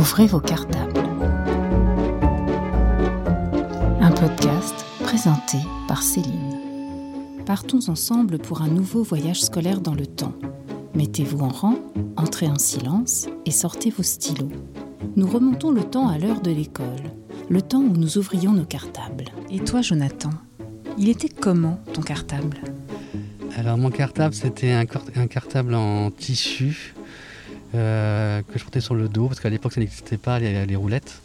Ouvrez vos cartables. Un podcast présenté par Céline. Partons ensemble pour un nouveau voyage scolaire dans le temps. Mettez-vous en rang, entrez en silence et sortez vos stylos. Nous remontons le temps à l'heure de l'école, le temps où nous ouvrions nos cartables. Et toi, Jonathan, il était comment ton cartable? Alors mon cartable, c'était un, un cartable en tissu euh, que je portais sur le dos, parce qu'à l'époque ça n'existait pas les, roulettes.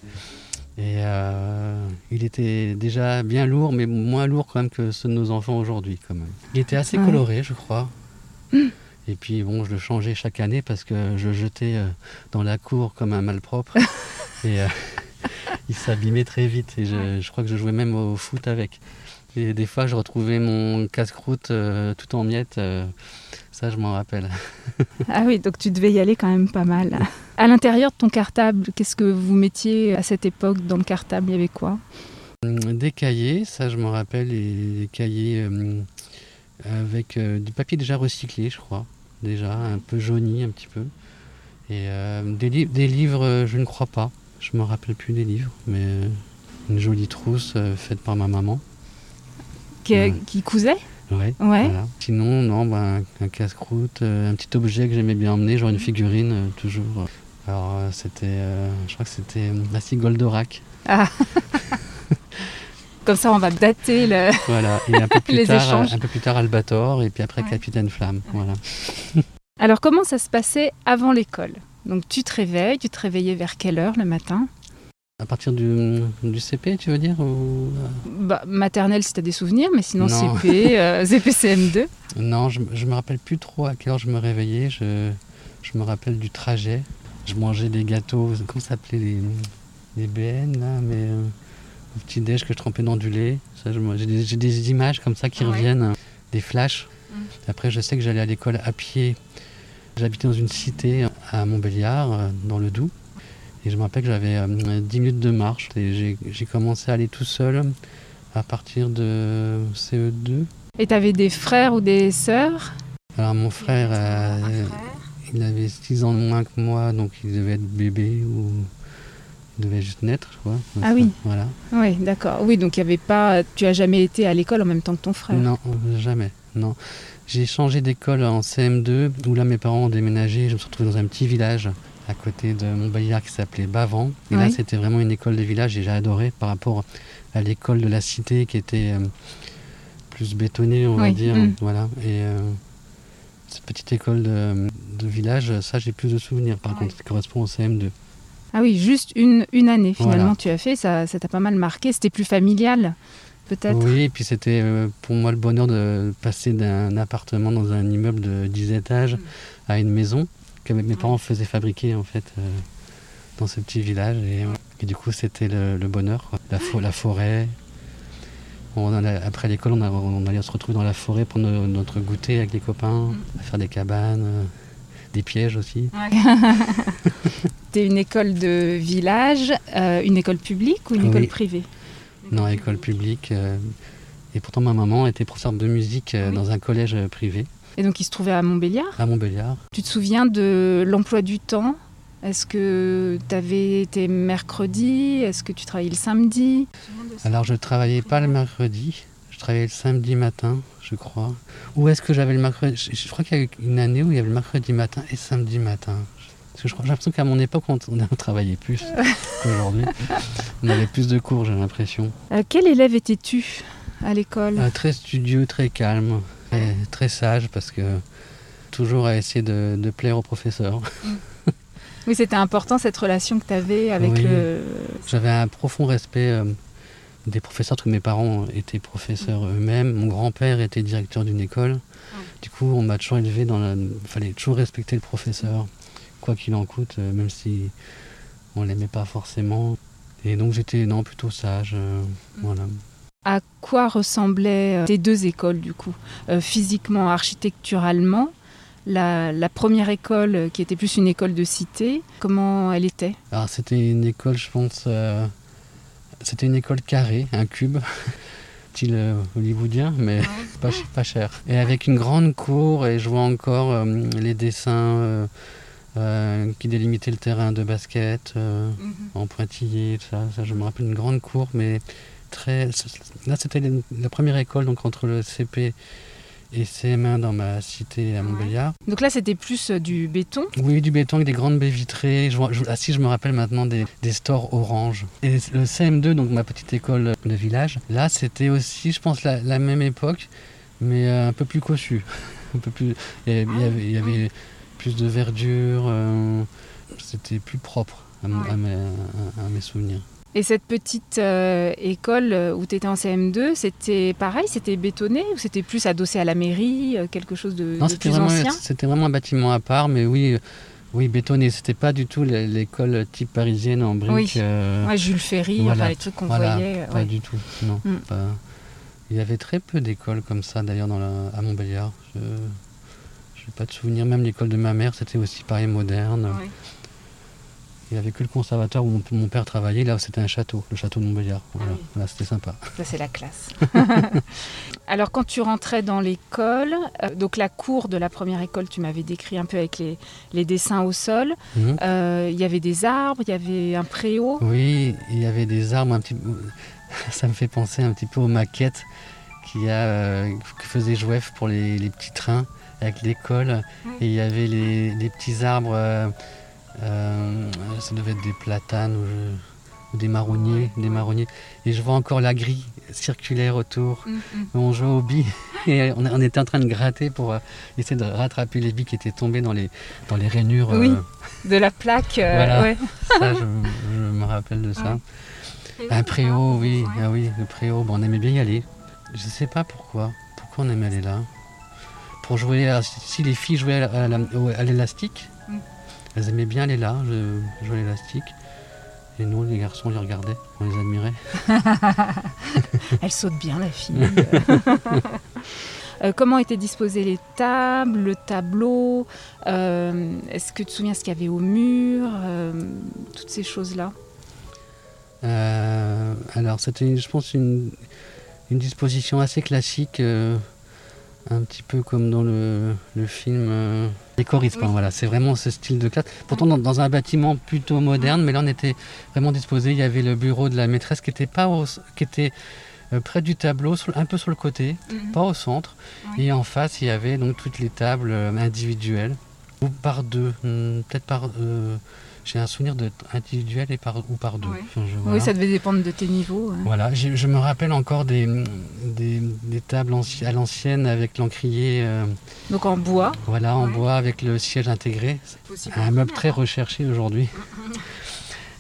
Et euh, il était déjà bien lourd, mais moins lourd quand même que ceux de nos enfants aujourd'hui. Quand même. Il était assez coloré, je crois. Hmm. Et puis bon, je le changeais chaque année parce que je jetais euh, dans la cour comme un malpropre. et il s'abîmait très vite. Et je, je, crois que je jouais même au foot avec. Et des fois, je retrouvais mon casse-croûte tout en miettes ça, je m'en rappelle. ah oui, donc tu devais y aller quand même pas mal. À l'intérieur de ton cartable, qu'est-ce que vous mettiez à cette époque dans le cartable? Il y avait quoi? Hum, Des cahiers, ça je m'en rappelle, et des cahiers hum, avec euh, du papier déjà recyclé, je crois, déjà, un peu jauni un petit peu. Et euh, des, livres, je ne crois pas. Je ne me rappelle plus des livres, mais euh, une jolie trousse faite par ma maman. qui cousait? Ouais. Sinon, non, bah, un, casse-croûte, euh, un petit objet que j'aimais bien emmener, genre une figurine, euh, toujours. Alors, euh, c'était, je crois que c'était la Goldorak. Ah Comme ça, on va dater le... voilà. et un peu plus les tard, échanges. Un peu plus tard, Albator, et puis après, Capitaine Flamme. Voilà. Alors, comment ça se passait avant l'école? Donc, tu te réveilles, tu te réveillais vers quelle heure le matin? À partir du, CP, tu veux dire ou... bah, Maternelle, si tu as des souvenirs, mais sinon CP, euh, CM2 Non, je ne me rappelle plus trop à quelle heure je me réveillais. Je, je me rappelle du trajet. Je mangeais des gâteaux, comment ça s'appelait les, les BN, là, mais euh, au petit-déj que je trempais dans du lait. J'ai des, des, images comme ça qui reviennent, des flashs. Mm. Après, je sais que j'allais à l'école à pied. J'habitais dans une cité à Montbéliard, euh, dans le Doubs. Et je me rappelle que j'avais 10 euh, minutes de marche. Et j'ai commencé à aller tout seul à partir de CE2. Et tu avais des frères ou des sœurs? Alors mon frère, euh, il avait 6 ans de moins que moi, donc il devait être bébé ou il devait juste naître, je crois. Ah oui. Voilà. Oui, d'accord. Oui, donc il y avait pas. Tu as jamais été à l'école en même temps que ton frère? Non, jamais. Non. J'ai changé d'école en CM2, où là mes parents ont déménagé. Je me suis retrouvé dans un petit village à côté de Montbéliard qui s'appelait Bavant. Et là, c'était vraiment une école de village et j'ai adoré par rapport à l'école de la cité qui était euh, plus bétonnée, on va dire. Mm. Voilà. Et euh, cette petite école de, village, ça, j'ai plus de souvenirs par contre, qui correspond au CM2. Ah oui, juste une, une année finalement tu as fait, ça t'a pas mal marqué, c'était plus familial peut-être? Oui, et puis c'était euh, pour moi le bonheur de passer d'un appartement dans un immeuble de 10 étages mm. à une maison que mes parents faisaient fabriquer en fait euh, dans ce petit village. Et, du coup, c'était le, bonheur. La, la, forêt. On après l'école, on, allait se retrouver dans la forêt pour notre goûter avec les copains, à faire des cabanes, euh, des pièges aussi. C'était une école de village, euh, une école publique ou une école privée? Non, école publique. et pourtant, ma maman était professeure de musique dans un collège privé. Et donc il se trouvait à Montbéliard À Montbéliard. Tu te souviens de l'emploi du temps? Est-ce que tu avais été mercredi? Est-ce que tu travaillais le samedi? Alors je ne travaillais pas le mercredi, je travaillais le samedi matin, je crois. Ou est-ce que j'avais le mercredi? Je, crois qu'il y a eu une année où il y avait le mercredi matin et samedi matin. Parce que j'ai l'impression qu'à mon époque, on, travaillait plus qu'aujourd'hui. On avait plus de cours, j'ai l'impression. Euh, quel élève étais-tu à l'école? Euh, Très studieux, très calme très sage parce que toujours à essayer de, plaire au professeur. oui, c'était important cette relation que tu avais avec le. J'avais un profond respect euh, des professeurs, tous mes parents étaient professeurs eux-mêmes. Mon grand-père était directeur d'une école. Du coup, on m'a toujours élevé dans la. Il fallait toujours respecter le professeur, quoi qu'il en coûte, euh, même si on l'aimait pas forcément. Et donc j'étais non plutôt sage, euh, voilà. À quoi ressemblaient euh, tes deux écoles du coup? Euh, Physiquement, architecturalement la, première école euh, qui était plus une école de cité, comment elle était? Alors c'était une école, je pense, c'était une école carrée, un cube, style hollywoodien, mais pas, pas, cher. Et avec une grande cour, et je vois encore les dessins euh, qui délimitait le terrain de basket euh, Mhm. en pointillé, tout ça, ça. Je me rappelle une grande cour, mais très. Là, c'était la- première école, donc entre le CP et CM1 dans ma cité à Montbéliard. Donc là, c'était plus euh, du béton? Oui, du béton avec des grandes baies vitrées. Je, vois- je- ah si, je me rappelle maintenant des, des stores orange. Et le CM2, donc ma petite école de village, là, c'était aussi, je pense, la, la même époque, mais euh, un peu plus cossu. un peu plus, il y avait, il y avait- il y avait plus de verdure. euh, c'était plus propre à, mon- Ouais. à mes, à- à mes souvenirs. Et cette petite euh, école euh, où tu étais en CM2, c'était pareil C'était bétonné ou c'était plus adossé à la mairie euh, Quelque chose de, Non, de plus vraiment, ancien? c'était vraiment un bâtiment à part, mais oui, oui bétonné. C'était pas du tout l'é- l'école type parisienne en briques. Oui. euh, Ouais, Jules Ferry, Voilà. enfin les trucs qu'on Voilà, voyait. Pas ouais. du tout, non. Mm. pas- Il y avait très peu d'écoles comme ça d'ailleurs dans la... à Montbéliard. Je n'ai pas de souvenir. Même l'école de ma mère, c'était aussi pareil moderne. Ouais. Il n'y avait que le conservatoire où mon, mon père travaillait. Là, c'était un château, le château de Montbéliard. Voilà, oui. Voilà, c'était sympa. Ça, c'est la classe. Alors, quand tu rentrais dans l'école, euh, donc la cour de la première école, tu m'avais décrit un peu avec les, les dessins au sol. Mhm. Euh, Il y avait des arbres, il y avait un préau. Oui, il y avait des arbres un petit Ça me fait penser un petit peu aux maquettes qu'il y a, euh, que faisait Jouef pour les, les petits trains avec l'école. Oui. Et il y avait les, les petits arbres, euh, euh, ça devait être des platanes ou, je- ou des marronniers, des marronniers. Et je vois encore la grille circulaire autour. Mhm. On jouait aux billes et on, on était en train de gratter pour euh, essayer de rattraper les billes qui étaient tombées dans les, dans les rainures. Oui. euh, De la plaque. euh, Voilà. ouais. ça, je, je me rappelle de ça. Un préau, oui, ah oui, le préau, bon, on aimait bien y aller. Je sais pas pourquoi. Pourquoi on aimait aller là? Pour jouer, à- si les filles jouaient à l'élastique, Mm. Elles aimaient bien aller là, je, jouer l'élastique. Et nous, les garçons, on les regardait, on les admirait. Elle saute bien, la fille. Euh, comment étaient disposées les tables, le tableau euh, Est-ce que tu te souviens ce qu'il y avait au mur euh, Toutes ces choses-là? Euh, alors, c'était, je pense, une, une disposition assez classique, euh, un petit peu comme dans le, le film Les choristes. Oui. Voilà, c'est vraiment ce style de classe. Pourtant, dans, dans un bâtiment plutôt moderne, mais là, on était vraiment disposé. Il y avait le bureau de la maîtresse qui était, pas au- qui était euh, près du tableau, un peu sur le côté, pas au centre. Oui. Et en face, il y avait donc toutes les tables euh, individuelles, ou par deux, hmm, peut-être par. euh, j'ai un souvenir de individuel et par ou par deux. Oui. Enfin, je- Oui, voilà. ça devait dépendre de tes niveaux. hein. Voilà, je me rappelle encore des, des, des tables anci- à l'ancienne avec l'encrier, euh, Donc en bois. voilà, en Ouais. bois avec le siège intégré. Un meuble très recherché aujourd'hui.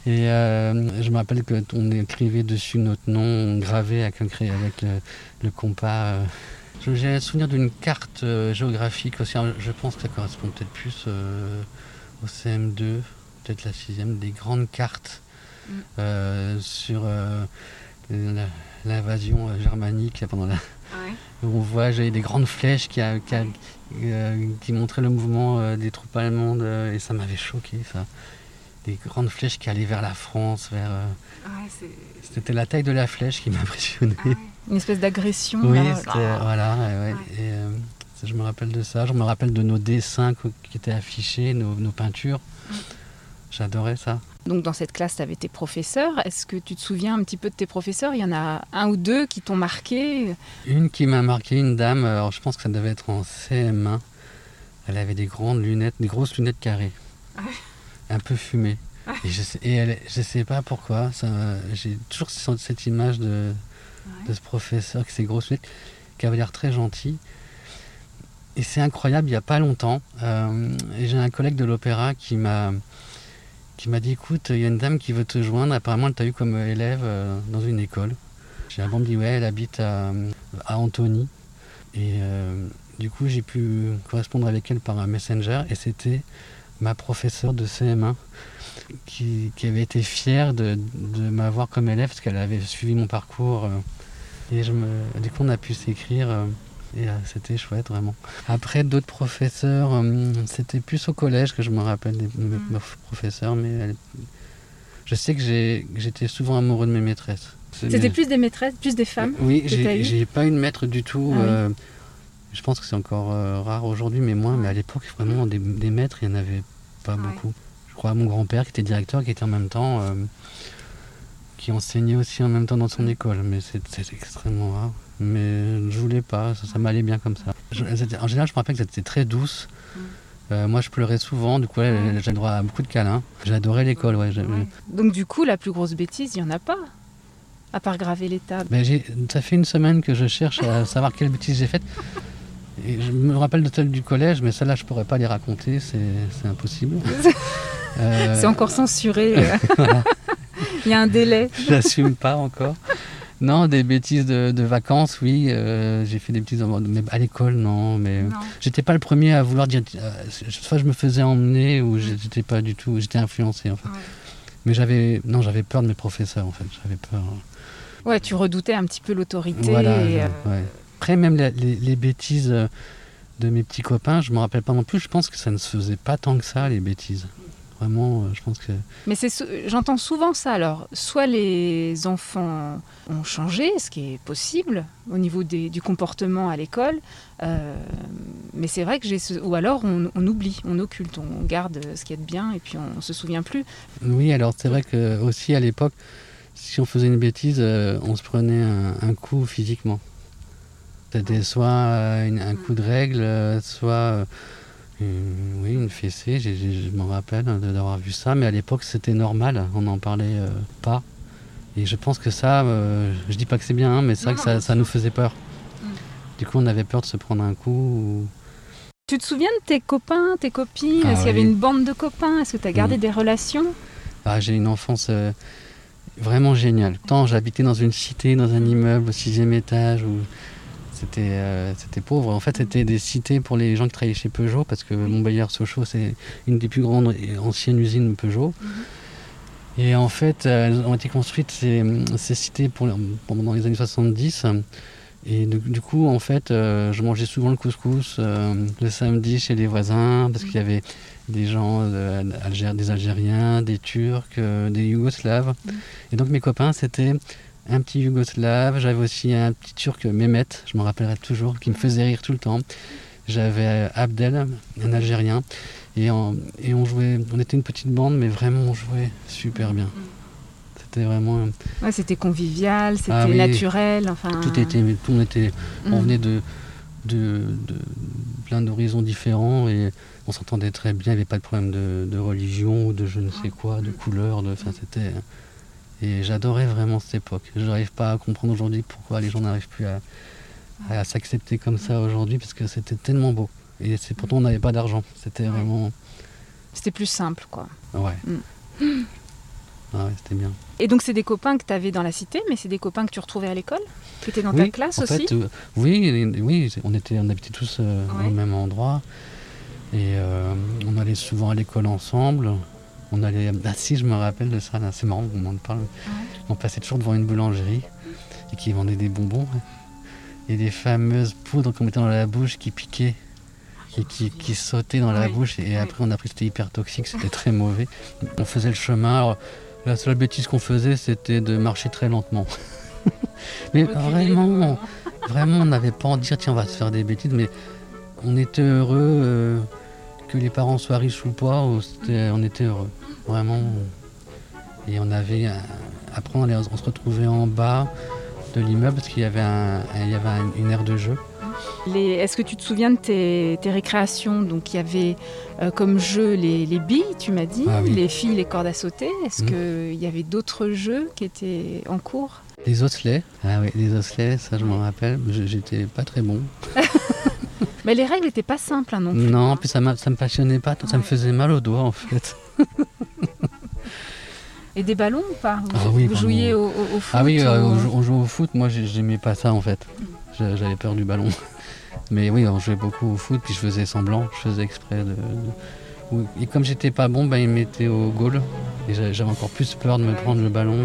Et euh, je me rappelle qu'on écrivait dessus notre nom gravé avec, avec le, le compas. euh. J'ai un souvenir d'une carte euh, géographique aussi. Je pense que ça correspond peut-être plus au CM2, peut-être la sixième, des grandes cartes Mm. euh, sur euh, l'invasion euh, germanique pendant la, où on voit j'ai des grandes flèches qui, a- qui, a- euh, qui montraient le mouvement euh, des troupes allemandes euh, et ça m'avait choqué ça. Des grandes flèches qui allaient vers la France, vers. euh, C'était la taille de la flèche qui m'impressionnait. Une espèce d'agression. oui, là. c'était voilà. ouais, ouais. Et, euh, je me rappelle de ça. Je me rappelle de nos dessins qui étaient affichés, nos, nos peintures. J'adorais ça. Donc dans cette classe, tu avais tes professeurs. Est-ce que tu te souviens un petit peu de tes professeurs? Il y en a un ou deux qui t'ont marqué? Une qui m'a marqué, une dame, alors je pense que ça devait être en CM1. Elle avait des grandes lunettes, des grosses lunettes carrées. Un peu fumées. Et je sais, et elle, je sais pas pourquoi, j'ai toujours ce- cette image de, de ce professeur avec ses grosses lunettes, qui avait l'air très gentil. Et c'est incroyable, il n'y a pas longtemps, euh, j'ai un collègue de l'opéra qui m'a qui m'a dit écoute, il y a une dame qui veut te joindre, apparemment elle t'a eu comme élève euh, dans une école. J'ai un bon dit ouais, elle habite à, à Antony. Et euh, du coup j'ai pu correspondre avec elle par un messenger et c'était ma professeure de CM1 qui, avait été fière de, m'avoir comme élève parce qu'elle avait suivi mon parcours. euh, et je me, du coup on a pu s'écrire. Euh, et euh, c'était chouette vraiment. Après d'autres professeurs, euh, c'était plus au collège que je me rappelle des Mm. professeurs, mais elle- je sais que j'étais souvent amoureux de mes maîtresses. C'était plus des maîtresses, plus des femmes Oui, j'ai pas eu de maître du tout. Ah oui. euh, je pense que c'est encore euh, rare aujourd'hui, mais moi, mais à l'époque, vraiment, des, des maîtres, il y en avait pas beaucoup. Je crois à mon grand-père qui était directeur, qui était en même temps, euh, qui enseignait aussi en même temps dans son école, mais c'est extrêmement rare. Mais je voulais pas, ça, ça m'allait bien comme ça. Je- en général, je me rappelle que c'était très douce. Euh, moi, je pleurais souvent, du coup, ouais, Ouais. j'avais droit à beaucoup de câlins. J'adorais l'école, ouais. Donc du coup, la plus grosse bêtise, il n'y en a pas, à part graver les tables. Ben, j'ai- ça fait une semaine que je cherche à savoir quelle bêtise j'ai faite. Et je me rappelle de celles du collège, mais celles-là, je pourrais pas les raconter, c'est impossible. Euh, C'est encore censuré. Il y a un délai. je l'assume pas encore. Non, des bêtises de, de vacances, oui. euh, j'ai fait des bêtises, en- mais à l'école, non. Mais Non. j'étais pas le premier à vouloir dire. euh, soit je me faisais emmener, ou j'étais pas du tout. J'étais influencé, en fait. Ouais. Mais j'avais, non, j'avais peur de mes professeurs, en fait. J'avais peur. Ouais, tu redoutais un petit peu l'autorité. Voilà. et, euh, ouais. Après, même les, les- les bêtises de mes petits copains, je me rappelle pas non plus. Je pense que ça ne se faisait pas tant que ça, les bêtises. Vraiment, euh, je pense que. Mais c'est, j'entends souvent ça. Alors, soit les enfants ont changé, ce qui est possible au niveau des- du comportement à l'école, euh, mais c'est vrai que j'ai, ce- ou alors on, on oublie, on occulte, on garde ce qui est de bien et puis on se souvient plus. Oui, alors c'est vrai que aussi à l'époque, si on faisait une bêtise, euh, on se prenait un, un coup physiquement. C'était soit un coup de règle, soit une, oui, une fessée. Je m'en rappelle de- d'avoir vu ça, mais à l'époque c'était normal, on n'en parlait euh, pas. Et je pense que ça, euh, je dis pas que c'est bien, hein, mais c'est vrai Non, que ça, nous faisait peur. Mm. Du coup, on avait peur de se prendre un coup. ou- Tu te souviens de tes copains, tes copines? Ah Est-ce qu'il y avait une bande de copains? Est-ce que tu as gardé Mm. des relations? Ah, j'ai une enfance euh, vraiment géniale. Tant j'habitais dans une cité, dans un immeuble au sixième étage où c'était euh, c'était pauvre. En fait, c'était des cités pour les gens qui travaillaient chez Peugeot parce que Montbéliard-Sochaux, c'est une des plus grandes et anciennes usines Peugeot. Et en fait, elles ont été construites ces, ces cités pour, pendant les années 70. Et du, du coup, en fait, euh, je mangeais souvent le couscous euh, le samedi chez les voisins parce qu'il y avait des gens, euh, des Algériens, des Turcs, euh, des Yougoslaves. Mm. Et donc mes copains, c'était un petit Yougoslave, j'avais aussi un petit Turc, Mehmet, je me rappellerai toujours, qui me faisait rire tout le temps. J'avais euh, Abdel, un Algérien. Et, on jouait, on était une petite bande, mais vraiment on jouait super bien. C'était vraiment, Ouais, c'était convivial, c'était Ah oui. naturel. Enfin, tout était, tout on était, on Mm. venait de, de, de plein d'horizons différents et on s'entendait très bien. Il n'y avait pas de problème de, de religion ou de je ne sais quoi, de couleur. De, enfin, c'était, et j'adorais vraiment cette époque. Je n'arrive pas à comprendre aujourd'hui pourquoi les gens n'arrivent plus à, à s'accepter comme ça aujourd'hui parce que c'était tellement beau. Et c'est pourtant on n'avait pas d'argent. C'était vraiment. C'était plus simple, quoi. Ouais. Mm. Ah ouais, c'était bien. Et donc, c'est des copains que tu avais dans la cité, mais c'est des copains que tu retrouvais à l'école Qui étaient dans ta classe en aussi fait, euh, oui, oui, on, était, on habitait tous euh, Ouais. au même endroit. Et euh, on allait souvent à l'école ensemble. On allait. Ah si, je me rappelle de ça, c'est marrant qu'on m'en parle. On passait toujours devant une boulangerie et qui vendait des bonbons. Et des fameuses poudres qu'on mettait dans la bouche qui piquaient et qui, qui sautaient dans la Oui, bouche. Et oui. après, on a appris que c'était hyper toxique, c'était très mauvais. On faisait le chemin. Alors, la seule bêtise qu'on faisait, c'était de marcher très lentement. Mais vraiment, vraiment, on n'avait pas envie de dire tiens, on va se faire des bêtises, mais on était heureux euh, que les parents soient riches ou pas, ou c'était- on était heureux, vraiment. Et on avait, un- après, on, allait- on se retrouvait en bas de l'immeuble parce qu'il y avait, un, il y avait un- une aire de jeu. Est-ce que tu te souviens de tes, tes récréations? Donc, il y avait euh, comme jeu les, les billes, tu m'as dit, Ah oui. les filles, les cordes à sauter. Est-ce Mhm. qu'il y avait d'autres jeux qui étaient en cours? Les osselets, ah oui, les osselets, ça je m'en rappelle, j'étais pas très bon. Mais les règles n'étaient pas simples hein, non plus. Non, puis ça, ça me passionnait pas, ça me faisait mal aux doigts en fait. Et des ballons ou pas Vous, Ah oui, vous jouiez au, au- au foot Ah oui, euh, au- on, jou- on jouait au foot, moi j'ai- j'aimais pas ça en fait. J'a- J'avais peur du ballon. Mais oui, on jouait beaucoup au foot, puis je faisais semblant, je faisais exprès de. Et comme j'étais pas bon, ben, ils me mettaient au goal. Et j'a- j'avais encore plus peur de me prendre le ballon.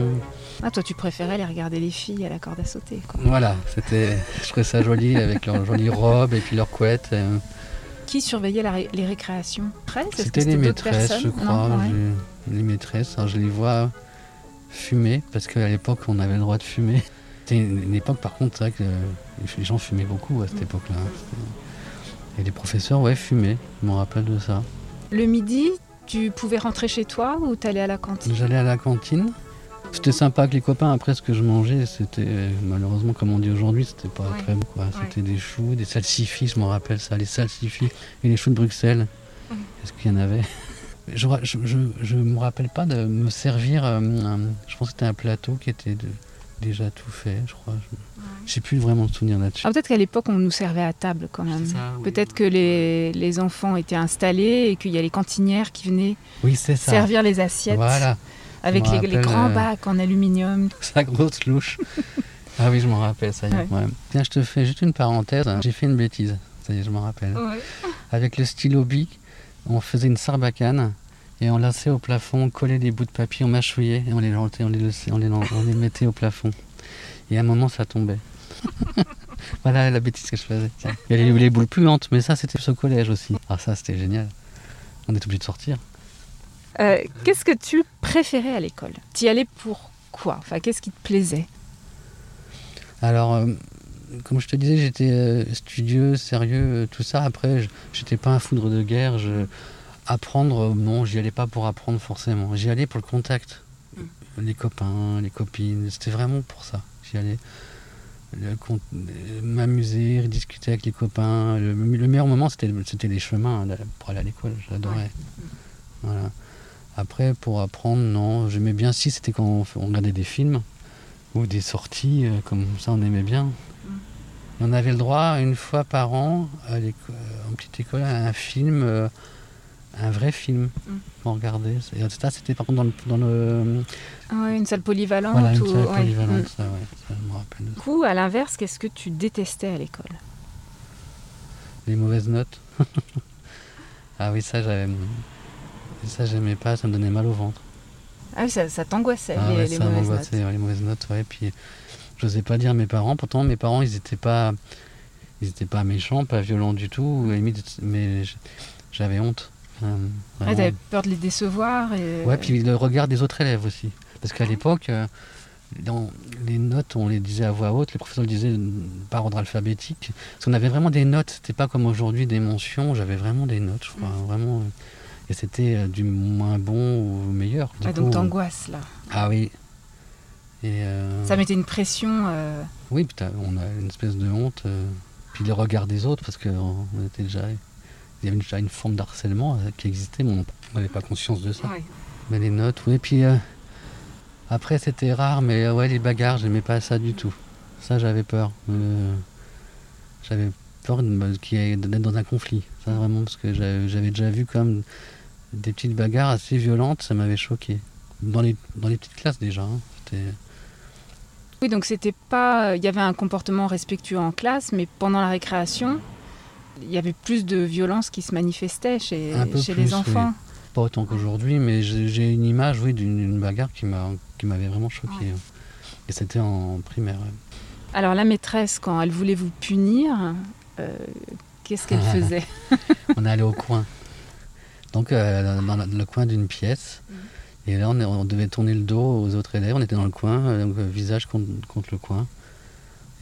Ah, toi, tu préférais aller regarder les filles à la corde à sauter. Quoi. Voilà, c'était. Je trouvais ça joli avec leurs jolies robes et puis leurs couettes. euh. Qui surveillait la ré- les récréations? C'était les maîtresses, je crois. Non, ouais. j'ai- Les maîtresses, alors je les vois fumer, parce qu'à l'époque, on avait le droit de fumer. C'était une, une époque, par contre, c'est vrai que euh, les gens fumaient beaucoup à cette époque-là. hein. Et les professeurs, ouais, fumaient. Je me rappelle de ça. Le midi, Tu pouvais rentrer chez toi ou t'allais à la cantine? J'allais à la cantine. C'était sympa avec les copains. Après, ce que je mangeais, c'était malheureusement, comme on dit aujourd'hui, c'était pas Ouais. très bon. quoi. C'était des choux, des salsifis, je me rappelle ça, les salsifis et les choux de Bruxelles. Est-ce qu'il y en avait? Je ne je, je, je me rappelle pas de me servir. euh, un- je pense que c'était un plateau qui était de- déjà tout fait, je crois. Je n'ai plus vraiment de souvenir là-dessus. Ah, Peut-être qu'à l'époque, on nous servait à table quand même. C'est ça, oui. Peut-être que les, les enfants étaient installés et qu'il y a les cantinières qui venaient Oui, c'est ça. servir les assiettes Voilà, avec les, grands euh, bacs en aluminium. sa grosse louche. ah oui, je m'en rappelle, ça y est. Ouais. ouais. Tiens, je te fais juste une parenthèse. J'ai fait une bêtise, ça y est, je m'en rappelle. Avec le stylo bic, on faisait une sarbacane et on laçait au plafond, on collait des bouts de papier, on mâchouillait et on les, on les, laissait- on les, on les mettait au plafond. Et à un moment, ça tombait. voilà la bêtise que je faisais. tiens. Il y avait les, les boules puantes, mais ça, c'était au collège aussi. Ah, ça, c'était génial. On est obligé de sortir. Euh, qu'est-ce que tu préférais à l'école Tu y allais pour quoi? Enfin, qu'est-ce qui te plaisait? Alors, euh, comme je te disais, j'étais euh, studieux, sérieux, euh, tout ça. Après, je- j'étais pas un foudre de guerre. Je... Apprendre, non, j'y allais pas pour apprendre forcément. J'y allais pour le contact. Les copains, les copines, c'était vraiment pour ça. J'y allais m'amuser, discuter avec les copains. Le, le meilleur moment, c'était les chemins pour aller à l'école. J'adorais. Voilà. Après, pour apprendre, non. J'aimais bien si c'était quand on, regardait des films ou des sorties, euh, comme ça, on aimait bien. Et on avait le droit, une fois par an, à euh, en petite école, à un film, euh, un vrai film, Mm. pour regarder. Et ça, c'était par contre dans le. Dans le Ah ouais, Une salle polyvalente voilà, une ou- salle polyvalente, Mm. ça, ouais, ça, je me rappelle. Du coup, à l'inverse, qu'est-ce que tu détestais à l'école? Les mauvaises notes. ah oui, ça, j'avais. Ça, j'aimais pas, ça me donnait mal au ventre. Ah oui, ça, ça t'angoissait, Ah les, ouais, les ça mauvaises notes. ouais, les mauvaises notes, ouais. Puis j'osais pas dire à mes parents. Pourtant, mes parents, ils étaient pas, ils étaient pas méchants, pas violents du tout. limite, mais j'avais honte. Euh, t'avais peur de les décevoir et... Ouais, puis le regard des autres élèves aussi. Parce qu'à l'époque, euh, dans les notes, on les disait à voix haute, les professeurs le disaient par ordre alphabétique. Parce qu'on avait vraiment des notes, c'était pas comme aujourd'hui des mentions, j'avais vraiment des notes, je crois. Vraiment. Et c'était euh, du moins bon au meilleur. Du Ah, coup, donc t'angoisses là. Ah oui. Et euh, Ça mettait une pression. euh, Oui, puis t'as- on a une espèce de honte. puis le regard des autres, parce qu'on était déjà. Il y avait déjà une forme d'harcèlement qui existait, mais on n'avait pas conscience de ça. Mais les notes, oui. Puis euh, après, c'était rare, mais ouais, les bagarres, j'aimais pas ça du tout. Ça, j'avais peur. J'avais peur d'être dans un conflit. Ça, vraiment, parce que j'avais déjà vu comme des petites bagarres assez violentes, ça m'avait choqué. Dans les, dans les petites classes déjà. hein. Oui, donc c'était pas. Il y avait un comportement respectueux en classe, mais pendant la récréation, il y avait plus de violence qui se manifestait chez, chez plus, les enfants. Pas autant qu'aujourd'hui, mais j'ai une image, oui, d'une bagarre qui m'a qui m'avait vraiment choqué. Ouais. hein. Et c'était en primaire. Alors la maîtresse, quand elle voulait vous punir, euh, qu'est-ce qu'elle faisait? On est allé au coin. Donc euh, dans le coin d'une pièce. Et là, on, devait tourner le dos aux autres élèves. On était dans le coin, euh, donc euh, visage contre, contre le coin.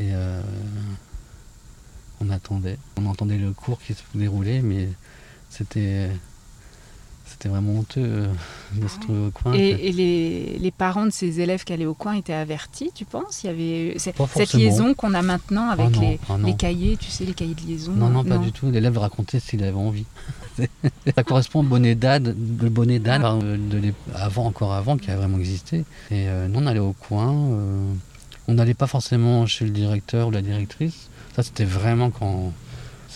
Et euh, on attendait. On entendait le cours qui se déroulait, mais c'était c'était vraiment honteux euh, de se trouver au coin. Et, et les, les parents de ces élèves qui allaient au coin étaient avertis, tu penses? Il y avait Pas cette liaison qu'on a maintenant avec Ah les, ah les cahiers, tu sais, les cahiers de liaison. Non, non, pas du tout. L'élève racontait s'il avait envie. ça correspond au bonnet d'âne, le bonnet d'âne euh, avant, encore avant, qui a vraiment existé. Et euh, nous, on allait au coin. euh, on n'allait pas forcément chez le directeur ou la directrice. Ça, c'était vraiment quand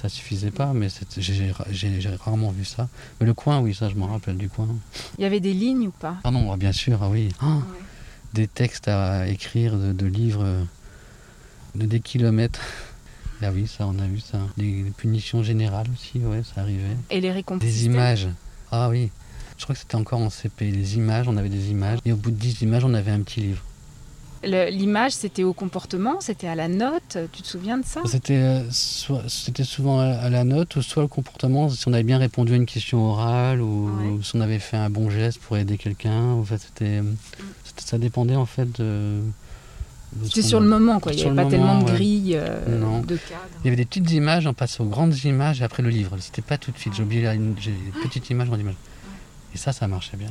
ça suffisait pas, mais j'ai rarement vu ça. Mais le coin, oui, ça, je m'en rappelle du coin. Il y avait des lignes ou pas? Ah non, ah, bien sûr, ah oui. Ah, Des textes à écrire, de, de livres euh, de des kilomètres. Ah oui, ça, on a vu ça. Des, des punitions générales aussi, ouais, ça arrivait. Et les récompenses Des images. Ah oui. Je crois que c'était encore en CP. Les images, on avait des images. Et au bout de 10 images, on avait un petit livre. L'image, c'était au comportement, c'était à la note. Tu te souviens de ça? C'était euh, c'était souvent à, à la note, ou soit le comportement, si on avait bien répondu à une question orale, ou, Ouais. ou si on avait fait un bon geste pour aider quelqu'un. En fait, c'était, c'était- ça dépendait en fait de. C'était sur le moment, quoi. Il n'y avait pas tellement de ouais. grilles, euh, de cadres. Il y avait des petites images, on passe aux grandes images et après le livre. C'était pas tout de suite. J'ai oublié la, une, petites images, grandes images. Et ça, ça marchait bien.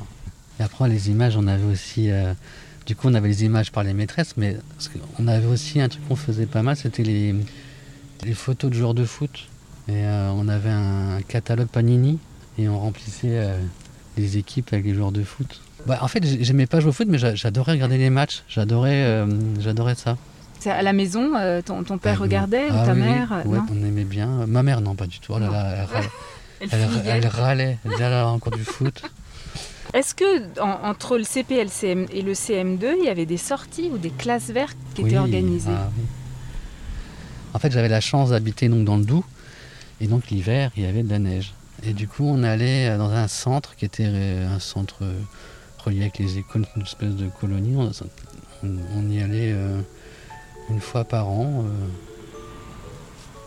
Et après, les images, on avait aussi. euh, du coup, on avait les images par les maîtresses, mais on avait aussi un truc qu'on faisait pas mal, c'était les, les photos de joueurs de foot. Et euh, on avait un catalogue Panini et on remplissait euh, les équipes avec les joueurs de foot. Bah, en fait, j'ai- j'aimais pas jouer au foot, mais j'a- j'adorais regarder les matchs. J'adorais, euh, j'adorais ça. C'est À la maison, ton, ton père Ah, regardait ah ou ta oui, oui. mère Ouais, non on aimait bien. Ma mère, non, pas du tout. Oh là Non. là, elle, râlait. Elle Elle, râlait. Elle disait, ah là, encore du foot. Est-ce que en- entre le CP et le CM et le CM2, il y avait des sorties ou des classes vertes qui étaient organisées ah oui. En fait, j'avais la chance d'habiter donc dans le Doubs. Et donc l'hiver, il y avait de la neige. Et du coup, on allait euh, dans un centre qui était euh, un centre euh, relié avec les écoles, une espèce de colonie. On, on- on y allait euh, une fois par an. euh,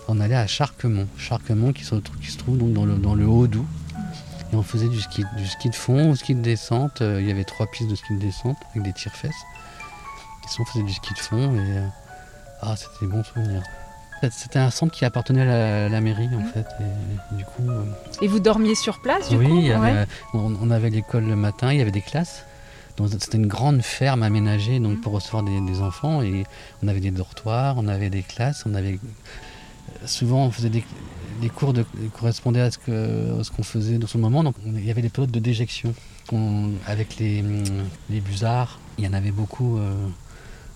on allait à Charquemont. Charquemont qui se, qui se trouve donc dans le, dans le Haut-Doubs. Et on faisait du ski, du ski de fond, du ski de descente. Euh, il y avait trois pistes de ski de descente avec des tire-fesses. Et sinon, on faisait du ski de fond. Et, euh, ah, c'était des bons souvenirs. C'était un centre qui appartenait à la, la mairie en Mhm. fait. Et, du coup, euh, Et vous dormiez sur place du oui, coup avait, Ouais. on, on avait l'école le matin, il y avait des classes. Donc c'était une grande ferme aménagée donc, Mhm. pour recevoir des, des enfants. Et on avait des dortoirs, on avait des classes, on avait souvent on faisait des les cours de, correspondaient à ce qu'on faisait dans ce moment. Donc il y avait des pilotes de déjection avec les, hum, les busards. Il y en avait beaucoup euh,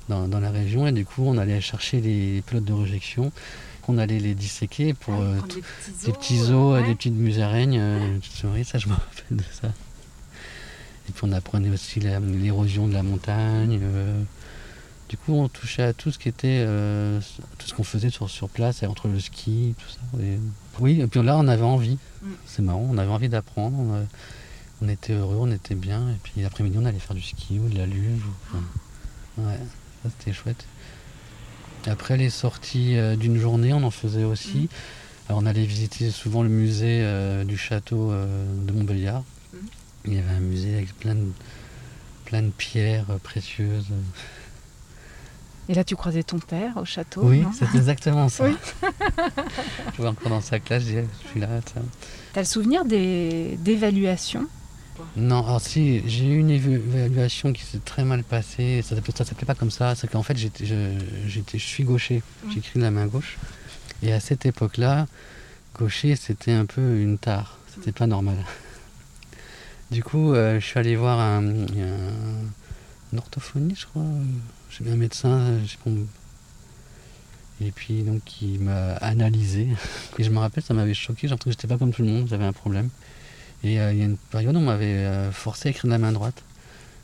dans, dans la région et du coup on allait chercher les pilotes de rejection. On allait les disséquer pour Ah, euh, des petits os, ouais. des petites musaraignes, euh, souris, ça je me rappelle de ça. Et puis on apprenait aussi l'érosion de la montagne. Euh. Du coup on touchait à tout ce qui était, euh, tout ce qu'on faisait sur, sur place, entre le ski, tout ça. Et- oui, et puis là on avait envie. Mm. C'est marrant, on avait envie d'apprendre. On, a- on était heureux, on était bien. Et puis l'après-midi on allait faire du ski ou de la luge. ou- enfin, ouais, ça c'était chouette. Après les sorties euh, d'une journée, on en faisait aussi. Mm. Alors, on allait visiter souvent le musée euh, du château euh, de Montbéliard. Mm. Il y avait un musée avec plein de, plein de pierres euh, précieuses. Et là, tu croisais ton père au château oui, c'est exactement ça. Oui. je vois encore dans sa classe, je suis là. ça. T'as le souvenir d'évaluation Non, alors si, j'ai eu une évaluation qui s'est très mal passée. Ça ça s'appelait pas comme ça. C'est qu'en fait, j'étais, je, suis gaucher. Mm. J'écris de la main gauche. Et à cette époque-là, gaucher, c'était un peu une tare. C'était pas normal. Du coup, euh, je suis allé voir un, un, un orthophoniste, je crois. J'ai vu un médecin, euh, et puis donc il m'a analysé. Et je me rappelle, ça m'avait choqué. J'ai l'impression que j'étais pas comme tout le monde, j'avais un problème. Et euh, il y a une période où on m'avait euh, forcé à écrire de la main droite.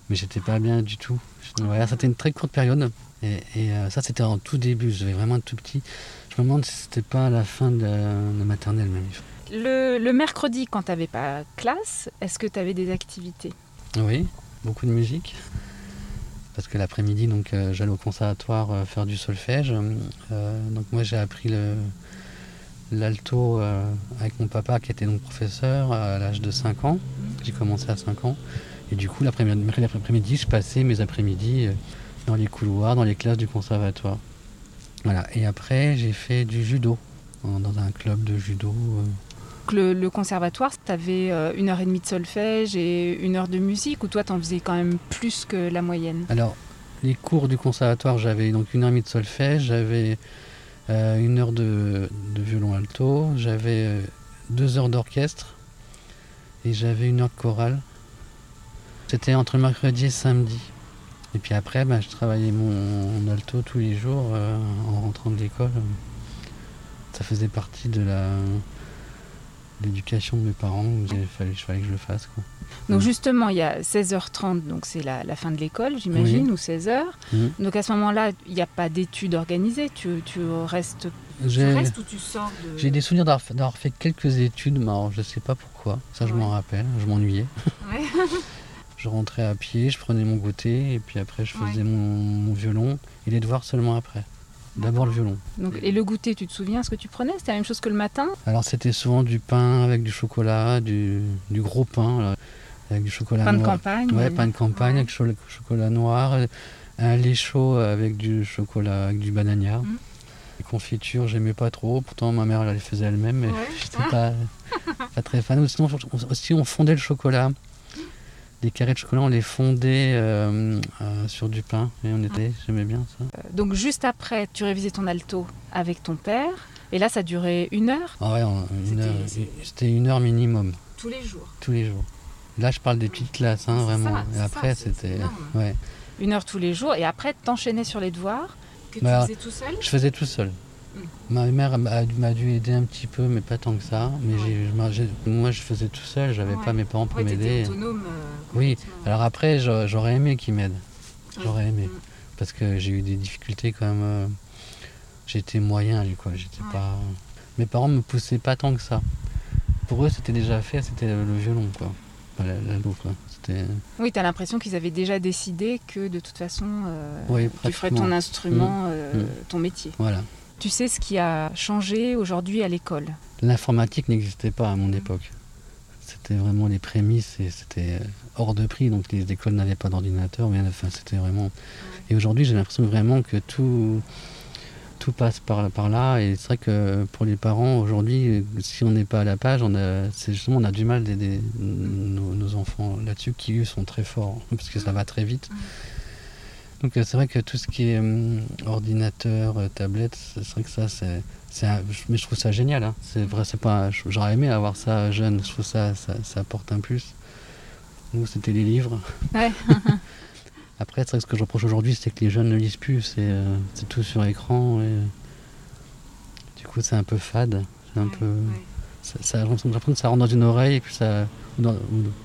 Mais j'étais pas bien du tout. Voilà, c'était une très courte période. Et, et, euh, ça, c'était en tout début. J'avais vraiment tout petit. Je me demande si c'était pas à la fin de la, maternelle même. le, le mercredi, quand t'avais pas classe, est-ce que t'avais des activités? Oui, beaucoup de musique. Parce que l'après-midi, donc, euh, j'allais au conservatoire euh, faire du solfège. Euh, donc moi, j'ai appris l'alto avec mon papa qui était donc professeur à l'âge de 5 ans. J'ai commencé à 5 ans. Et du coup, l'après-midi, je passais mes après-midi dans les couloirs, dans les classes du conservatoire. Voilà. Et après, j'ai fait du judo dans un club de judo. Le, le conservatoire, t'avais euh, une heure et demie de solfège et une heure de musique, ou toi t'en faisais quand même plus que la moyenne? Alors, les cours du conservatoire, j'avais donc une heure et demie de solfège, j'avais euh, une heure de, violon alto, j'avais euh, deux heures d'orchestre et j'avais une heure de chorale. C'était entre mercredi et samedi. Et puis après, ben, je travaillais mon, alto tous les jours en rentrant de l'école. Ça faisait partie de la l'éducation de mes parents. Il fallait, il fallait que je le fasse. Quoi. Donc justement, il y a 16h30, donc c'est la, la fin de l'école, j'imagine, Oui. ou 16h. Mhm. Donc à ce moment-là, il n'y a pas d'études organisées, tu, tu restes, tu restes ou tu sors de... J'ai des souvenirs d'avoir fait- quelques études, mais alors je sais pas pourquoi. Ça, je Ouais. m'en rappelle. Je m'ennuyais. Ouais. Je rentrais à pied, je prenais mon goûter, et puis après, je faisais mon, mon violon et les devoirs seulement après. D'abord le violon. Donc, et le goûter, tu te souviens ce que tu prenais? C'était la même chose que le matin? Alors, c'était souvent du pain avec du chocolat, du, du gros pain, là, avec du chocolat Pain de noir. campagne Ouais, on va pain de campagne Ouais. avec cho- chocolat noir, un lait chaud avec du chocolat, avec du bananière. Mm. Les confitures, j'aimais pas trop. Pourtant, ma mère, elle les faisait elle-même, mais Ouais. j'étais pas, pas très fan. Ou Sinon, on- aussi, on fondait le chocolat les carrés de chocolat, on les fondait euh, euh, sur du pain. Et on était, j'aimais bien ça. Euh, Donc juste après, tu révisais ton alto avec ton père. Et là, ça durait une heure? Ah ouais, une C'était- heure- c'était une heure minimum, tous les jours. tous les jours. Là, je parle des petites classes, hein, vraiment. ça, et après, c'était. Ouais. Une heure tous les jours. Et après, t'enchaînais sur les devoirs que Bah, tu faisais tout seul? Je faisais tout seul. Mm. Ma mère m'a m'a dû aider un petit peu, mais pas tant que ça. Mais moi, je faisais tout seul, j'avais Ouais. pas mes parents pour Ouais, m'aider. autonome. euh, Oui, alors après, j'a- j'aurais aimé qu'ils m'aident. J'aurais aimé. Mm. Parce que j'ai eu des difficultés quand même. euh, J'étais moyen, lui, quoi. J'étais Ouais. pas. Mes parents me poussaient pas tant que ça. Pour eux, c'était déjà fait, c'était le, violon, quoi. Enfin, la- l'alto, quoi. C'était. Oui, tu as l'impression qu'ils avaient déjà décidé que de toute façon, euh, Oui, tu ferais ton instrument, euh, Mm. ton métier. Voilà. Tu sais ce qui a changé aujourd'hui à l'école L'informatique n'existait pas à mon époque. C'était vraiment les prémices et c'était hors de prix. Donc les écoles n'avaient pas d'ordinateur. Mais enfin, c'était vraiment. Et aujourd'hui, j'ai l'impression vraiment que tout, tout passe par, par là. Et c'est vrai que pour les parents, aujourd'hui, si on n'est pas à la page, on a, c'est justement, on a du mal d'aider nos, nos enfants là-dessus, qui eux sont très forts, parce que ça va très vite. Donc euh, c'est vrai que tout ce qui est hum, ordinateur, euh, tablette, c'est vrai que ça, c'est, un- mais je trouve ça génial. hein. C'est vrai, c'est pas, j'aurais aimé avoir ça jeune. Je trouve ça, ça, ça apporte un plus. Nous, c'était les livres. Ouais. Après, c'est vrai que ce que je reproche aujourd'hui, c'est que les jeunes ne lisent plus. C'est, euh, tout sur écran. Et, euh, du coup, c'est un peu fade. C'est un peu, ça, ça- j'ai l'impression que ça rentre dans une oreille, et puis ça, ou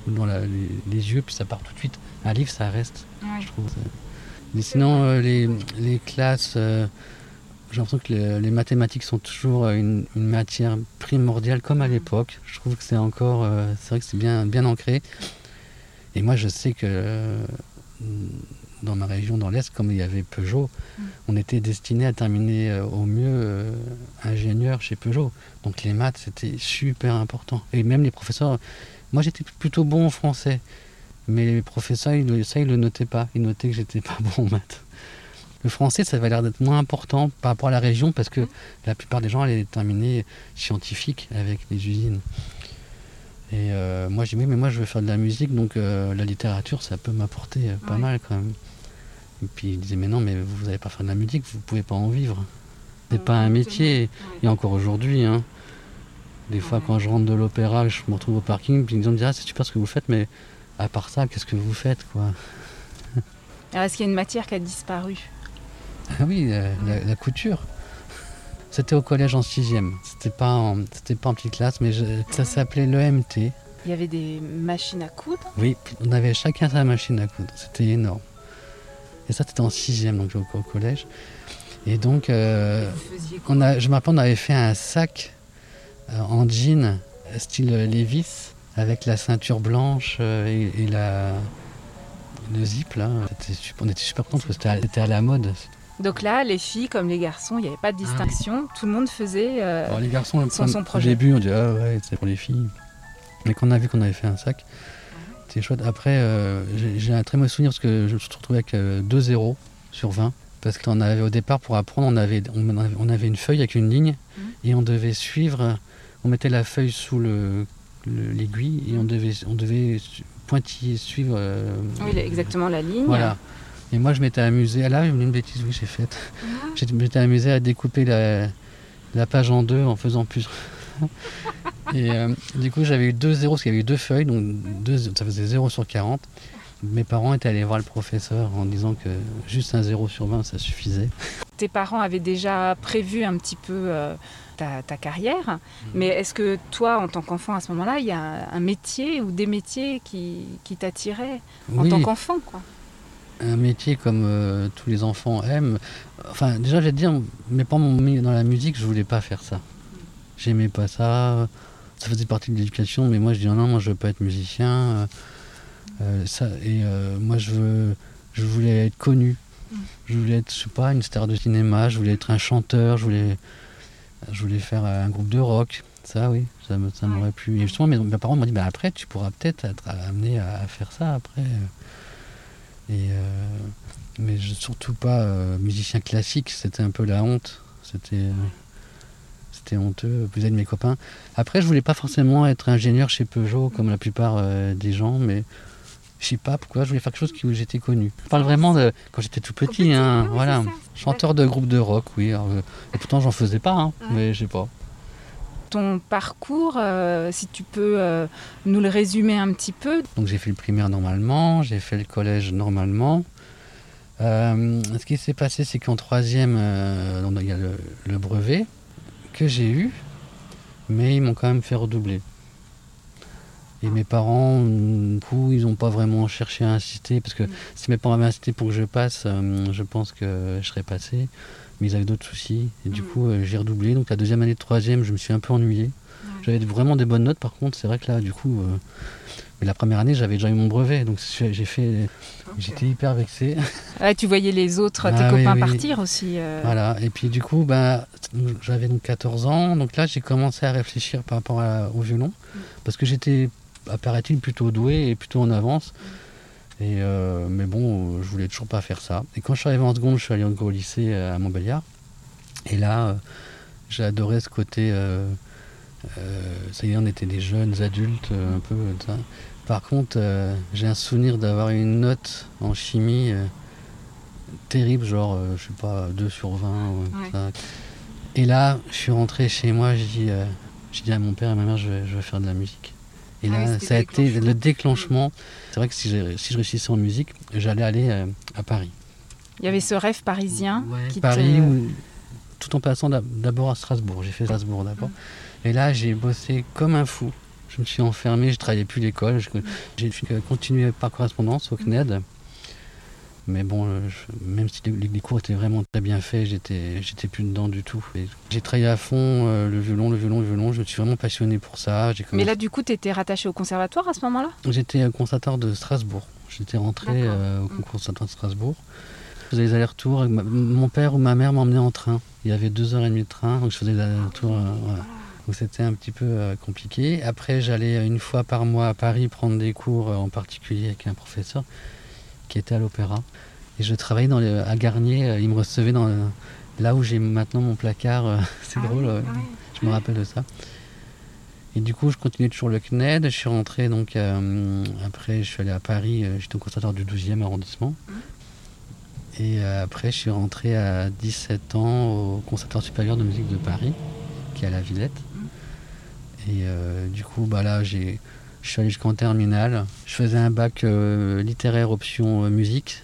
dans, la- les, les yeux, puis ça part tout de suite. Un livre, ça reste je trouve. Mais sinon, euh, les, les classes, euh, j'ai l'impression que les, les mathématiques sont toujours euh, une, une matière primordiale, comme à l'époque. Je trouve que c'est encore, c'est vrai que c'est bien, bien ancré. Et moi, je sais que dans ma région, dans l'Est, comme il y avait Peugeot, Mm. on était destiné à terminer euh, au mieux euh, ingénieur chez Peugeot. Donc les maths, c'était super important. Et même les professeurs, moi j'étais plutôt bon en français. Mais les professeurs, ils, ça, ils le notaient pas. Ils notaient que j'étais pas bon en maths. Le français, ça avait l'air d'être moins important par rapport à la région parce que la plupart des gens allaient terminer scientifiques avec les usines. Et euh, moi, j'ai dit, mais moi, je veux faire de la musique, donc euh, la littérature, ça peut m'apporter euh, pas Ouais. mal quand même. Et puis, ils disaient, mais non, mais vous n'allez pas faire de la musique, vous pouvez pas en vivre. C'est pas un métier. Et encore aujourd'hui, hein, des fois, quand je rentre de l'opéra, je me retrouve au parking, puis ils me disent, ah, c'est super ce que vous faites, mais à part ça, qu'est-ce que vous faites, quoi Alors, est-ce qu'il y a une matière qui a disparu? Ah oui, euh, la, la couture. C'était au collège en sixième. C'était pas en, c'était pas en petite classe, mais je- ça s'appelait l'EMT. Il y avait des machines à coudre? Oui, on avait chacun sa machine à coudre. C'était énorme. Et ça, c'était en sixième, donc au, au collège. Et donc, euh, on a, je me rappelle, on avait fait un sac euh, en jean, style Levis, avec la ceinture blanche euh, et, et la, le zip, là. Super- on était super contents parce que c'était à, la mode. Donc là, les filles comme les garçons, il n'y avait pas de distinction. Tout le monde faisait. euh, Alors les garçons, son au projet. début, on dit ah ouais, c'est pour les filles. Mais quand on a vu qu'on avait fait un sac, c'était chouette. Après, euh, j'ai un très mauvais souvenir parce que je me suis retrouvé avec euh, 2 0 sur 20. Parce qu'on avait au départ, pour apprendre, on avait, on avait, on avait une feuille avec une ligne Mhm. et on devait suivre. On mettait la feuille sous le- l'aiguille et on devait, on devait pointiller, suivre. euh, Oui, exactement la ligne. voilà. Et moi, je m'étais amusé. Ah là, une bêtise, oui, j'ai faite. Je m'étais amusé à découper la, la page en deux en faisant plus. Et euh, du coup, j'avais eu deux zéros parce qu'il y avait eu deux feuilles, donc deux, ça faisait 0 sur 40. Mes parents étaient allés voir le professeur en disant que juste un 0 sur 20, ça suffisait. Tes parents avaient déjà prévu un petit peu euh, ta, ta carrière. Mais est-ce que toi, en tant qu'enfant, à ce moment-là, il y a un, métier ou des métiers qui, qui t'attiraient en tant qu'enfant quoi? Un métier comme euh, tous les enfants aiment. Enfin, déjà, je vais te dire, mes parents m'ont mis dans la musique, je voulais pas faire ça. J'aimais pas ça. Ça faisait partie de l'éducation, mais moi, je dis non, non, moi, je veux pas être musicien. Euh, euh, ça, et euh, moi, je veux, je voulais être connu. Je voulais être, je sais pas, une star de cinéma. Je voulais être un chanteur. Je voulais, je voulais faire un groupe de rock. Ça, oui, ça, m'aurait plu. Et justement, mes, parents m'ont dit, bah, après, tu pourras peut-être être amené à, faire ça après. Et euh, mais je, surtout pas euh, musicien classique, c'était un peu la honte. C'était c'était honteux, vous êtes mes copains. Après, je voulais pas forcément être ingénieur chez Peugeot comme la plupart euh, des gens, mais Je sais pas pourquoi, je voulais faire quelque chose où j'étais connu. Je parle vraiment de quand j'étais tout petit, hein, voilà. Chanteur de groupe de rock, oui. Euh, et pourtant, j'en faisais pas, hein, mais je sais pas. Ton parcours, euh, si tu peux euh, nous le résumer un petit peu. Donc j'ai fait le primaire normalement, j'ai fait le collège normalement. ce qui s'est passé, c'est qu'en troisième, il y a le brevet que j'ai eu, mais ils m'ont quand même fait redoubler. Et mes parents, du coup, ils n'ont pas vraiment cherché à insister, parce que mm. si mes parents avaient insisté pour que je passe, euh, je pense que je serais passé. Mais ils avaient d'autres soucis. Et du mm. coup, euh, j'ai redoublé. Donc la deuxième année de troisième, je me suis un peu ennuyé. J'avais vraiment des bonnes notes, par contre, c'est vrai que là, du coup, euh, mais la première année, j'avais déjà eu mon brevet, donc j'ai fait, j'étais hyper vexé. tu voyais les autres, tes ah copains partir aussi. Voilà, et puis du coup, bah, j'avais donc 14 ans, donc là, j'ai commencé à réfléchir par rapport au violon, mm. parce que j'étais apparaît-il plutôt doué et plutôt en avance. Et euh, mais bon, je voulais toujours pas faire ça. Et quand je suis arrivé en seconde, je suis allé au lycée à Montbéliard. Et là, euh, j'ai adoré ce côté. Euh, ça y est, on était des jeunes adultes, un peu. Ça. Par contre, j'ai un souvenir d'avoir une note en chimie terrible, genre, je sais pas, 2 sur 20. Et là, je suis rentré chez moi, j'ai dit, dit à mon père et à ma mère, je vais faire de la musique. Et ah là, ça a été le déclenchement. C'est vrai que si, si, je réussissais en musique, j'allais aller euh, à Paris. Il y avait ce rêve parisien. qui Paris, tout en passant d'abord à Strasbourg. J'ai fait Strasbourg d'abord. Mm. Et là, j'ai bossé comme un fou. Je me suis enfermé, je travaillais plus l'école. J'ai continué par correspondance au CNED. Mais bon, euh, même si les, cours étaient vraiment très bien faits, j'étais, j'étais plus dedans du tout. J'ai travaillé à fond euh, le violon, le violon, le violon. Je me suis vraiment passionné pour ça. Mais là, du coup, tu étais rattaché au conservatoire à ce moment-là? J'étais conservateur de Strasbourg. J'étais rentré euh, au mm. conservatoire de Strasbourg. Je faisais des allers-retours. Mon père ou ma mère m'emmenaient en train. Il y avait deux heures et demie de train, donc je faisais des allers-retours. Donc c'était un petit peu compliqué. Après, j'allais une fois par mois à Paris prendre des cours, en particulier avec un professeur qui était à l'opéra. Et je travaillais dans à Garnier, euh, il me recevait dans là où j'ai maintenant mon placard. Euh, c'est ah drôle, ah je me rappelle de ça. Et du coup, je continuais toujours le CNED. Je suis rentré, donc euh, après, je suis allé à Paris, j'étais au conservatoire du 12e arrondissement. Mmh. Et après, je suis rentré à 17 ans au Conservatoire supérieur de musique de Paris, qui est à la Villette. Mmh. Et du coup, bah là, j'ai je suis allé jusqu'en terminale. Je faisais un bac euh, littéraire option euh, musique.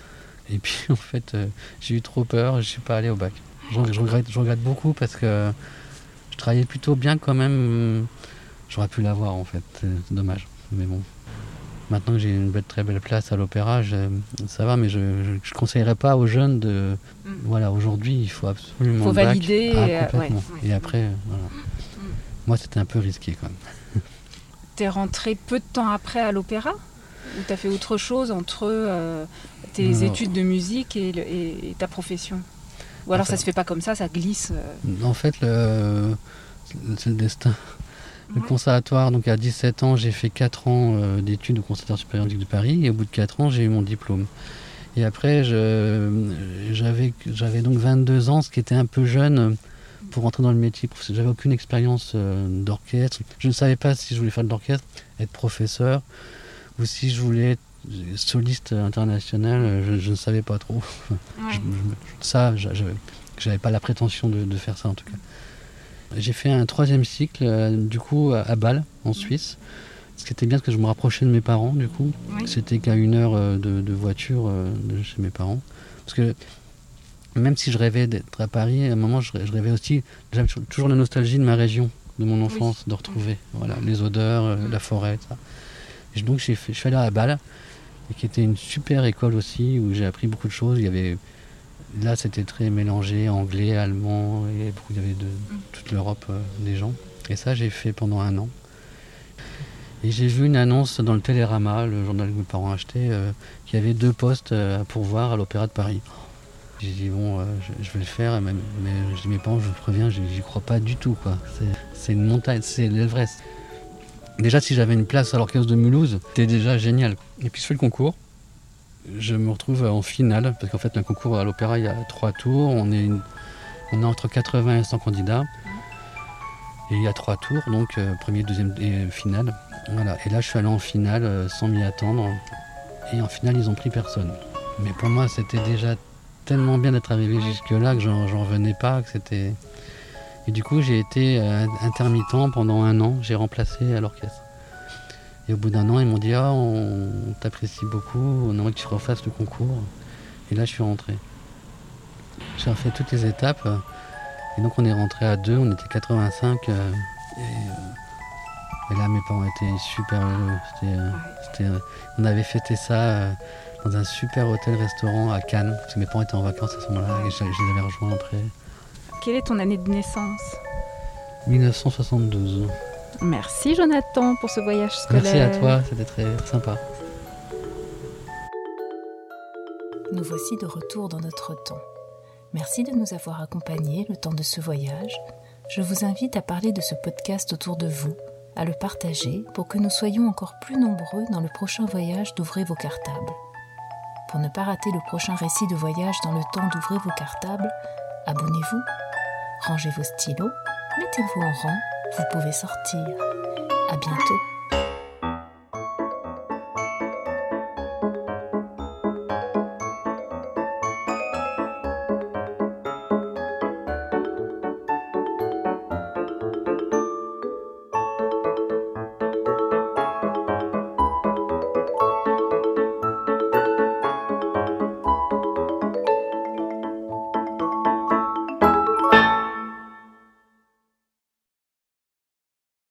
Et puis en fait, euh, j'ai eu trop peur, je ne suis pas allé au bac. Je, regrette, je regrette beaucoup parce que je travaillais plutôt bien quand même. J'aurais pu l'avoir en fait, c'est dommage. Mais bon, maintenant que j'ai une belle, très belle place à l'opéra, ça va, mais je ne conseillerais pas aux jeunes de. Mm. Voilà, aujourd'hui, il faut absolument. Il faut valider. Ah, et, après, voilà. Mm. Moi, c'était un peu risqué quand même. T'es rentré peu de temps après à l'opéra Ou t'as fait autre chose entre euh, tes études de musique et, ta profession Ou alors ça se fait pas comme ça, ça glisse euh En fait, c'est le destin. Le conservatoire, donc à 17 ans, j'ai fait 4 ans euh, d'études au Conservatoire supérieur de Paris et au bout de 4 ans, j'ai eu mon diplôme. Et après, j'avais donc 22 ans, ce qui était un peu jeune pour rentrer dans le métier. J'avais aucune expérience euh, d'orchestre. Je ne savais pas si je voulais faire de l'orchestre, être professeur, ou si je voulais être soliste international. Je, ne savais pas trop. Ça, je, ça, j'avais pas la prétention de, faire ça en tout cas. J'ai fait un troisième cycle, euh, du coup, à, Bâle, en Suisse. Ce qui était bien, parce que je me rapprochais de mes parents, du coup. C'était qu'à une heure euh, de, voiture de chez mes parents. Parce que même si je rêvais d'être à Paris, à un moment, je, rêvais aussi, j'avais toujours la nostalgie de ma région, de mon enfance, de retrouver voilà, les odeurs, euh, la forêt, ça. Et donc, je suis allé à Bâle, et qui était une super école aussi, où j'ai appris beaucoup de choses. Il y avait, là, c'était très mélangé, anglais, allemand, et il y avait de toute l'Europe euh, des gens. Et ça, j'ai fait pendant un an. Et j'ai vu une annonce dans le Télérama, le journal que mes parents achetaient, euh, qu'il y avait deux postes à pourvoir à l'Opéra de Paris. J'ai dit bon, euh, je, vais le faire, mais, mais je dis mes parents, je préviens, j'y crois pas du tout quoi. C'est une montagne, c'est l'Everest. Déjà si j'avais une place à l'orchestre de Mulhouse, c'était déjà génial. Et puis je fais le concours, je me retrouve en finale, parce qu'en fait le concours à l'opéra il y a trois tours, on est, on est entre 80 et 100 candidats. Et il y a trois tours, donc euh, premier, deuxième et finale. Voilà. Et là je suis allé en finale euh, sans m'y attendre. Et en final, ils ont pris personne. Mais pour moi, c'était déjà tellement bien d'être arrivé jusque-là que j'en revenais pas, que c'était. Et du coup, j'ai été euh, intermittent pendant un an. J'ai remplacé à l'orchestre. Et au bout d'un an, ils m'ont dit Ah, on, t'apprécie beaucoup, on aimerait que tu refasses le concours. Et là, je suis rentré. J'ai refait toutes les étapes. Et donc, on est rentré à deux, on était 85. Euh, et, euh, et, là, mes parents étaient super heureux. on avait fêté ça dans un super hôtel-restaurant à Cannes, parce que mes parents étaient en vacances à ce moment-là et je, les avais rejoints après. Quelle est ton année de naissance 1972. Merci Jonathan pour ce voyage scolaire. Merci à toi, c'était très sympa. Nous voici de retour dans notre temps. Merci de nous avoir accompagnés le temps de ce voyage. Je vous invite à parler de ce podcast autour de vous, à le partager pour que nous soyons encore plus nombreux dans le prochain voyage d'Ouvrez vos cartables. Pour ne pas rater le prochain récit de voyage dans le temps d'ouvrir vos cartables, abonnez-vous, rangez vos stylos, mettez-vous en rang, vous pouvez sortir. À bientôt.